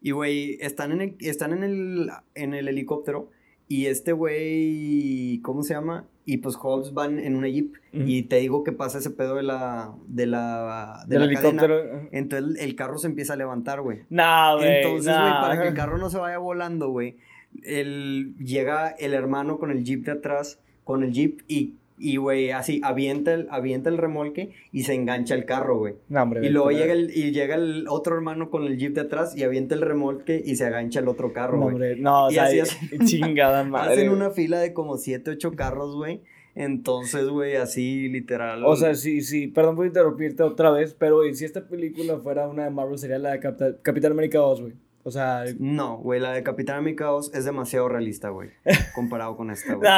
Y, güey, están, en el, están en, el, en el helicóptero. Y este güey. ¿Cómo se llama? Y pues Hobbs van en una jeep. Y te digo que pasa ese pedo de la. De la. De la cadena. Entonces el carro se empieza a levantar, güey. No, güey. Entonces, güey, para que el carro no se vaya volando, güey, el, llega el hermano con el jeep de atrás, con el jeep y, y güey, así, avienta el, avienta el remolque y se engancha el carro, güey. No. Y luego llega el, y llega el otro hermano con el jeep de atrás y avienta el remolque y se agancha el otro carro, No, güey. hombre. No, o Y sea, así hacen- chingada madre. Hacen una fila de como 7, 8 carros, güey. Entonces, güey, así literal. O sea, sí, sí, perdón por interrumpirte otra vez, pero güey, si esta película fuera una de Marvel sería la de Capta- Capitán América 2, güey. O sea, No, güey, la de Capitán América 2 es demasiado realista, güey. Comparado con esta, güey.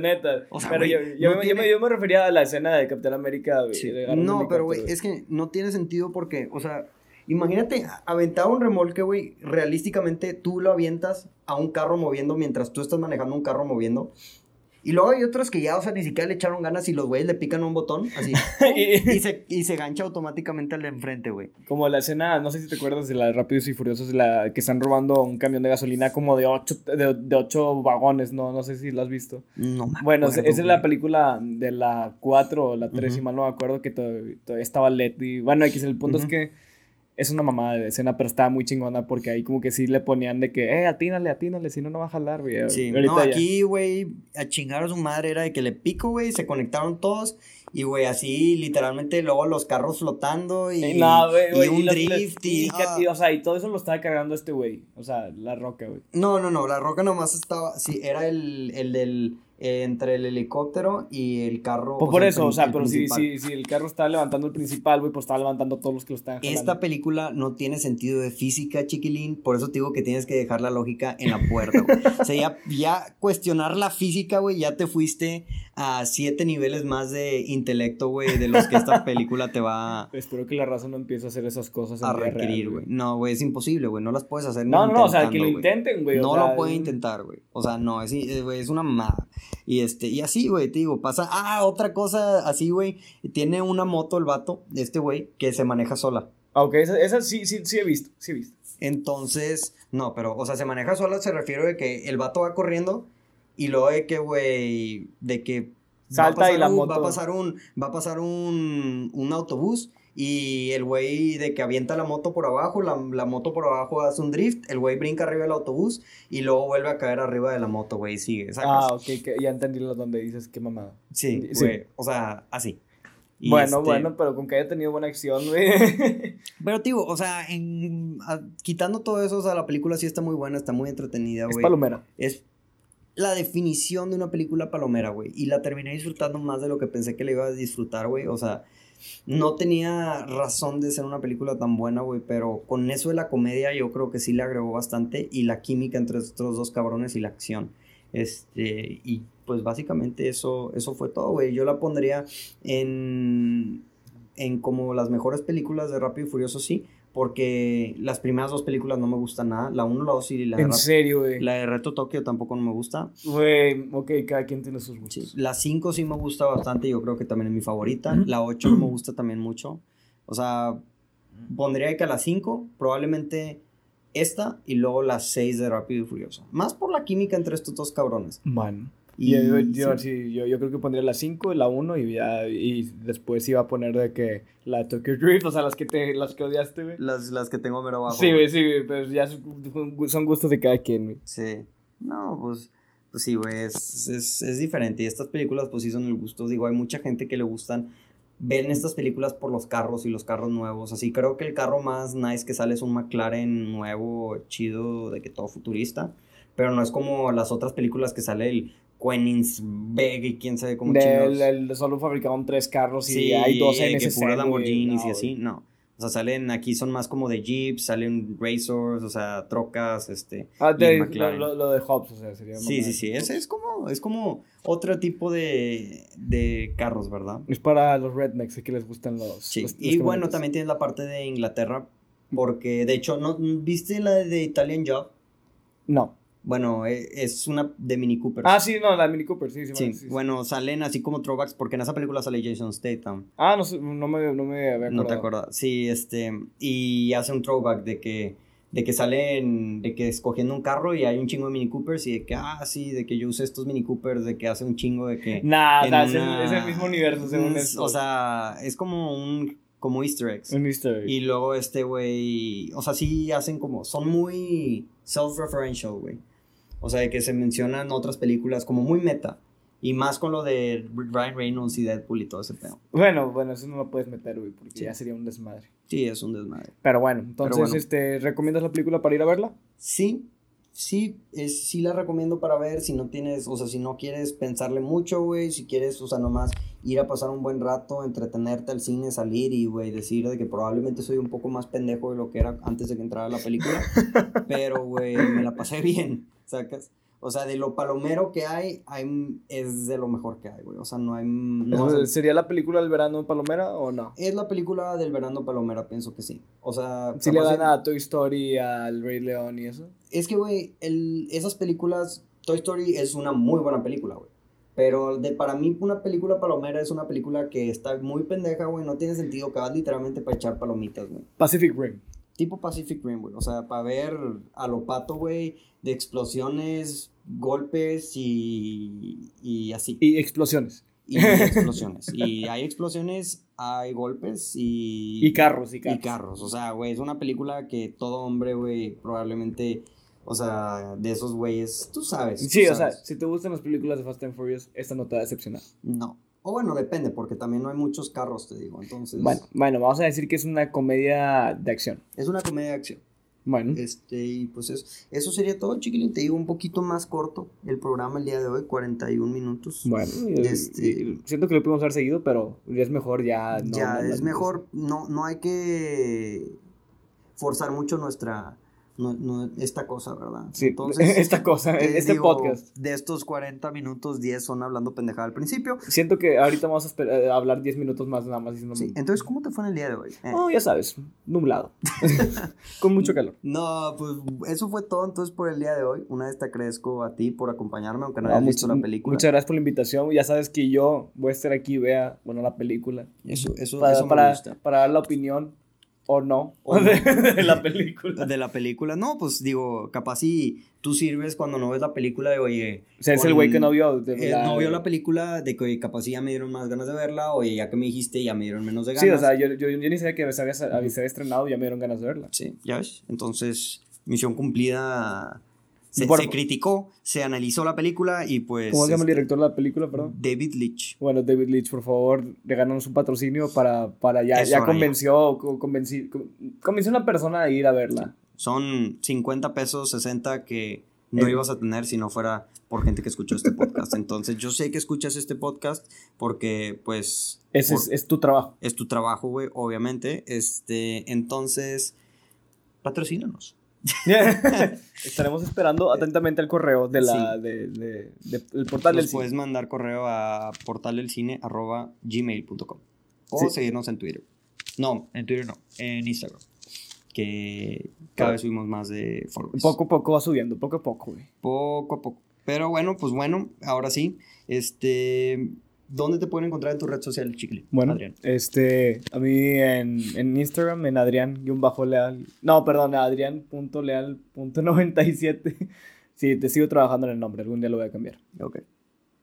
neta. O sea, pero yo, yo, no me- yo me, yo me refería a la escena de Capitán América, güey. Sí. No, pero, güey, es que no tiene sentido porque, o sea, imagínate aventar un remolque, güey, realísticamente tú lo avientas a un carro moviendo mientras tú estás manejando un carro moviendo. Y luego hay otros que ya, o sea, ni siquiera le echaron ganas y los güeyes le pican un botón, así, Y- se, y se gancha automáticamente al de enfrente, güey. Como la escena, no sé si te acuerdas de la de Rápidos y Furiosos, de la que están robando un camión de gasolina como de ocho, de, de ocho vagones, no, no sé si lo has visto. No, me Bueno, esa es la película de la 4 o la 3, si Ujú. mal no me acuerdo, que to- todavía estaba Letty. Bueno, X, el punto es que es una mamada de escena, pero estaba muy chingona porque ahí como que sí le ponían de que, eh, atínale, atínale, si no, no va a jalar, güey. Sí, no, aquí, güey, a chingar a su madre era de que le pico, güey, se conectaron todos y, güey, así, literalmente, luego los carros flotando y, Eh, y un drift y... ah. y, o sea, y todo eso lo estaba cargando este güey, o sea, la roca, güey. No, no, no, la roca nomás estaba, sí, era el, el del, entre el helicóptero y el carro. Pues o por sea, eso, o sea, pero si, si, si el carro estaba levantando el principal, güey, pues estaba levantando todos los que lo jalando. Esta película no tiene sentido de física, chiquilín, por eso te digo que tienes que dejar la lógica en la puerta, güey. O sea, ya, ya cuestionar la física, güey, ya te fuiste a siete niveles más de intelecto, güey, de los que esta película te va Espero que la raza no empiece a hacer esas cosas en a requerir, güey. No, güey, es imposible, güey, no las puedes hacer No, no, no, o sea, que lo intenten, güey. o No sea, lo pueden intentar, güey. O sea, no, es, es, güey, es una mamada. Y este, y así, güey, te digo, pasa. Ah, otra cosa así, güey. Tiene una moto el vato, este güey, que se maneja sola. Ah, Ok, esa, esa sí, sí, sí he visto, sí he visto. Entonces, no, pero, o sea, se maneja sola, se refiere de que el vato va corriendo y luego de que, güey, de que. Salta va a y la un- Va moto- a pasar un, va a pasar un, un autobús y el güey de que avienta la moto por abajo, la, la moto por abajo hace un drift, el güey brinca arriba del autobús y luego vuelve a caer arriba de la moto, güey, y sigue, ¿sacas? Ah, ok, que ya entendí lo donde dices qué mamada. Sí, Sí. güey, o sea, así. Y bueno, este- bueno, pero con que haya tenido buena acción, güey. Pero, tío, o sea, en, a- quitando todo eso, o sea, la película sí está muy buena, está muy entretenida, es güey. palomera. Es la definición de una película palomera, güey. Y la terminé disfrutando más de lo que pensé que le iba a disfrutar, güey. O sea, no tenía razón de ser una película tan buena, güey. Pero con eso de la comedia yo creo que sí le agregó bastante. Y la química entre estos dos cabrones y la acción. Este, y pues básicamente eso, eso fue todo, güey. Yo la pondría en, en como las mejores películas de Rápido y Furioso, sí. Porque las primeras dos películas no me gustan nada. La 1, la 2 y la de En Rap- serio, güey. la de Reto Tokio tampoco no me gusta. Güey, ok, cada quien tiene sus Sí, gustos. La 5 sí me gusta bastante, yo creo que también es mi favorita. La 8 me gusta también mucho. O sea, pondría que a la 5, probablemente esta y luego la 6 de Rápido y Furioso. Más por la química entre estos dos cabrones. Bueno. Y, yo, yo, sí. sí, yo, yo creo que pondría la 5, la 1 y ya, y después iba a poner de que la Tokyo Drift, o sea, las que te, las que odiaste, güey. las, las que tengo mero abajo. Sí, güey, sí, güey, pero ya son son gustos de cada quien, güey. Sí. No, pues, pues sí, güey, es, es, es diferente. Y estas películas, pues sí son el gusto. Digo, hay mucha gente que le gustan. Ven estas películas por los carros y los carros nuevos. Así creo que el carro más nice que sale es un McLaren nuevo, chido, de que todo futurista. Pero no es como las otras películas que sale el Koenigsegg y quién sabe cómo chingados. el- solo fabricaban tres carros y Sí, hay dos en que ese güey. Lamborghinis No, y así, no. O sea, salen aquí son más como de Jeeps, salen Racers, o sea, trocas, este. Ah, y de, lo, lo, de Hobbs, o sea, sería Sí, mamá. sí, sí, es, es como, es como otro tipo de, de carros, ¿verdad? Es para los rednecks, que les gustan los. Sí, los- los y bueno, también tienes la parte de Inglaterra, Porque, de hecho, ¿no ¿viste la de Italian Job? No. Bueno, e- es una de Mini Cooper. Ah, sí, no, la de Mini Cooper, sí, sí. Sí, bueno, sí, sí. bueno, salen así como throwbacks, porque en esa película sale Jason Statham. Ah, no, no me, no me había No te acordado. acuerdas. Sí, este, y hace un throwback de que, de que salen, de que escogiendo un carro y hay un chingo de Mini Coopers y de que, ah, sí, de que yo usé estos Mini Coopers, de que hace un chingo de que... Nah, es, el, es el mismo universo, según Mm, esto. O sea, es como un, como easter eggs. un easter egg. Y luego este güey, o sea, sí hacen como, son muy self-referential, güey. O sea, de que se mencionan otras películas como muy meta. Y más con lo de Ryan Reynolds y Deadpool y todo ese pedo. Bueno, bueno, eso no lo puedes meter, güey, porque Sí. ya sería un desmadre. Sí, es un desmadre. Pero bueno, entonces, bueno. este, ¿recomiendas la película para ir a verla? Sí, sí, es, sí la recomiendo para ver si no tienes, o sea, si no quieres pensarle mucho, güey, si quieres, o sea, nomás ir a pasar un buen rato, entretenerte al cine, salir y, güey, decir de que probablemente soy un poco más pendejo de lo que era antes de que entrara la película, pero, güey, me la pasé bien, ¿sacas? O sea, de lo palomero que hay, hay es de lo mejor que hay, güey, o sea, no hay... No ¿Sería la película del verano Palomera o no? es la película del verano palomera, pienso que sí. O sea, Si le dan a Toy Story, al Rey León y eso. Es que, güey, el- esas películas, Toy Story es una muy buena película, güey. Pero de, para mí una película palomera es una película que está muy pendeja, güey. No tiene sentido, que vas literalmente para echar palomitas, güey. Pacific Rim. Tipo Pacific Rim, güey. O sea, para ver a lo pato, güey, de explosiones, golpes y, y así. Y explosiones. Y explosiones. y hay explosiones, hay golpes y... Y carros, y Y carros. carros, o sea, güey, es una película que todo hombre, güey, probablemente, o sea, de esos güeyes, tú sabes. tú Sí, o sea, si te gustan las películas de Fast and Furious, esta no te va a decepcionar. No. O bueno, depende, porque también no hay muchos carros, te digo, entonces. Bueno, bueno, vamos a decir que es una comedia de acción. Es una comedia de acción. Bueno, Este, y pues eso, eso sería todo, chiquilín. Te digo un poquito más corto el programa el día de hoy, 41 minutos. bueno. Este- y siento que lo pudimos haber seguido, pero es mejor ya no. ya, no- es mejor, no, no hay que forzar mucho nuestra, no- no- esta cosa, ¿verdad? Sí, esta cosa, eh, este digo, podcast. De estos 40 minutos, 10 son hablando pendejada al principio. Siento que ahorita vamos a esperar- a hablar 10 minutos más nada más diciendo. Sí, entonces, ¿cómo te fue en el día de hoy? Eh, Oh, ya sabes, nublado. Con mucho calor. No, pues eso fue todo entonces por el día de hoy. Una vez te agradezco a ti por acompañarme, aunque no No, hayas visto la película. Muchas gracias por la invitación. Ya sabes que yo voy a estar aquí, vea, bueno, la película. Eso, eso, Para, eso me para, gusta. para dar la opinión o no, O no. de, de la película. De la película, no, pues digo, capaz si tú sirves cuando no ves la película de, oye, O sea, es el güey que no vio. de eh, la- no vio la película, de que oye, capaz sí ya me dieron más ganas de verla, oye, ya que me dijiste, ya me dieron menos de ganas. Sí, o sea, yo, yo, yo ni sabía que se había, se había estrenado y ya me dieron ganas de verla. Sí, ya ves. Entonces, misión cumplida. Se, Por- se criticó, se analizó la película y pues. ¿Cómo se llama el este, director de la película, perdón? David Leitch. Bueno, David Leitch, por favor, regálanos un patrocinio para, para ya, ya convenció, convenció a una persona a ir a verla. Son 50 pesos, 60 que no Eh. ibas a tener si no fuera por gente que escuchó este podcast. Entonces, yo sé que escuchas este podcast porque, pues. Ese por- es, es tu trabajo. es tu trabajo, güey, obviamente. Este, entonces, patrocínanos. Estaremos esperando atentamente el correo de la, de, de- de- del portal del Nos cine. puedes mandar correo a portaldelcine.gmail.com o Sí. seguirnos en Twitter. No, en Twitter no, en Instagram. Que cada vez subimos más de followers. Poco a poco va subiendo, poco a poco, güey. Poco a poco. Pero bueno, pues bueno, ahora sí. Este, ¿dónde te pueden encontrar en tu red social, chicle? Bueno, Adrián. este, a mí en, en Instagram, en Adrián-Leal. No, perdón, Adrián.leal.97. Sí, te sigo trabajando en el nombre, algún día lo voy a cambiar. Ok.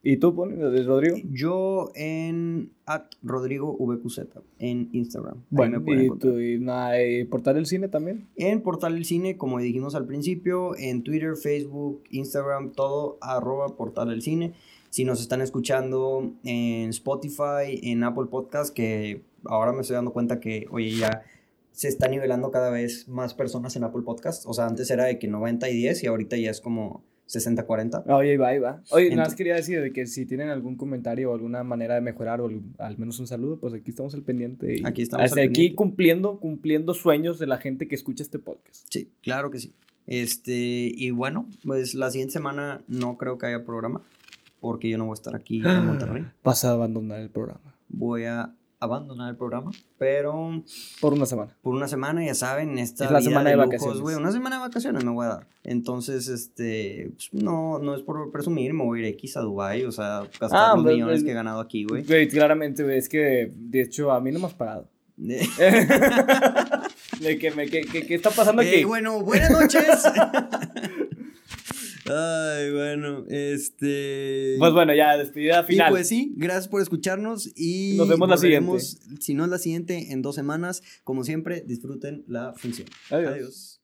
¿Y tú, Pone, Rodrigo? Yo en at Rodrigo VQZ en Instagram. Bueno, me y, tú, y nada, ¿y portal del cine también? En Portal del Cine, como dijimos al principio, en Twitter, Facebook, Instagram, todo arroba Portal del Cine. Si nos están escuchando en Spotify, en Apple Podcast, que ahora me estoy dando cuenta que, oye, ya se está nivelando cada vez más personas en Apple Podcast. O sea, antes era de que 90 y 10 y ahorita ya es como 60-40. Ah, Oye, ahí va, ahí va. Oye, nada Ent- más quería decir de que si tienen algún comentario o alguna manera de mejorar o al- al menos un saludo, pues aquí estamos al pendiente. y Aquí estamos Hasta al aquí pendiente. cumpliendo, cumpliendo sueños de la gente que escucha este podcast. Sí, claro que sí. Este, y bueno, pues la siguiente semana no creo que haya programa, porque yo no voy a estar aquí en Monterrey. Vas a abandonar el programa. voy a abandonar el programa, pero Por una semana. por una semana, ya saben, esta Es la vida semana de lujos, vacaciones. güey, una semana de vacaciones me voy a dar. Entonces, este, pues, no, no es por presumir, me voy a ir X a Dubai, o sea, gastar Ah, los pues, millones pues, que he ganado aquí, güey. Güey, claramente, güey, es que, de hecho, a mí no me has pagado. De que me, que, que- ¿Qué está pasando aquí? Eh, bueno, buenas noches. Ay, bueno, este. Pues bueno, ya, despedida final. Y pues sí, gracias por escucharnos y Nos vemos la siguiente. Si no es la siguiente, en dos semanas. Como siempre, disfruten la función. Adiós. Adiós.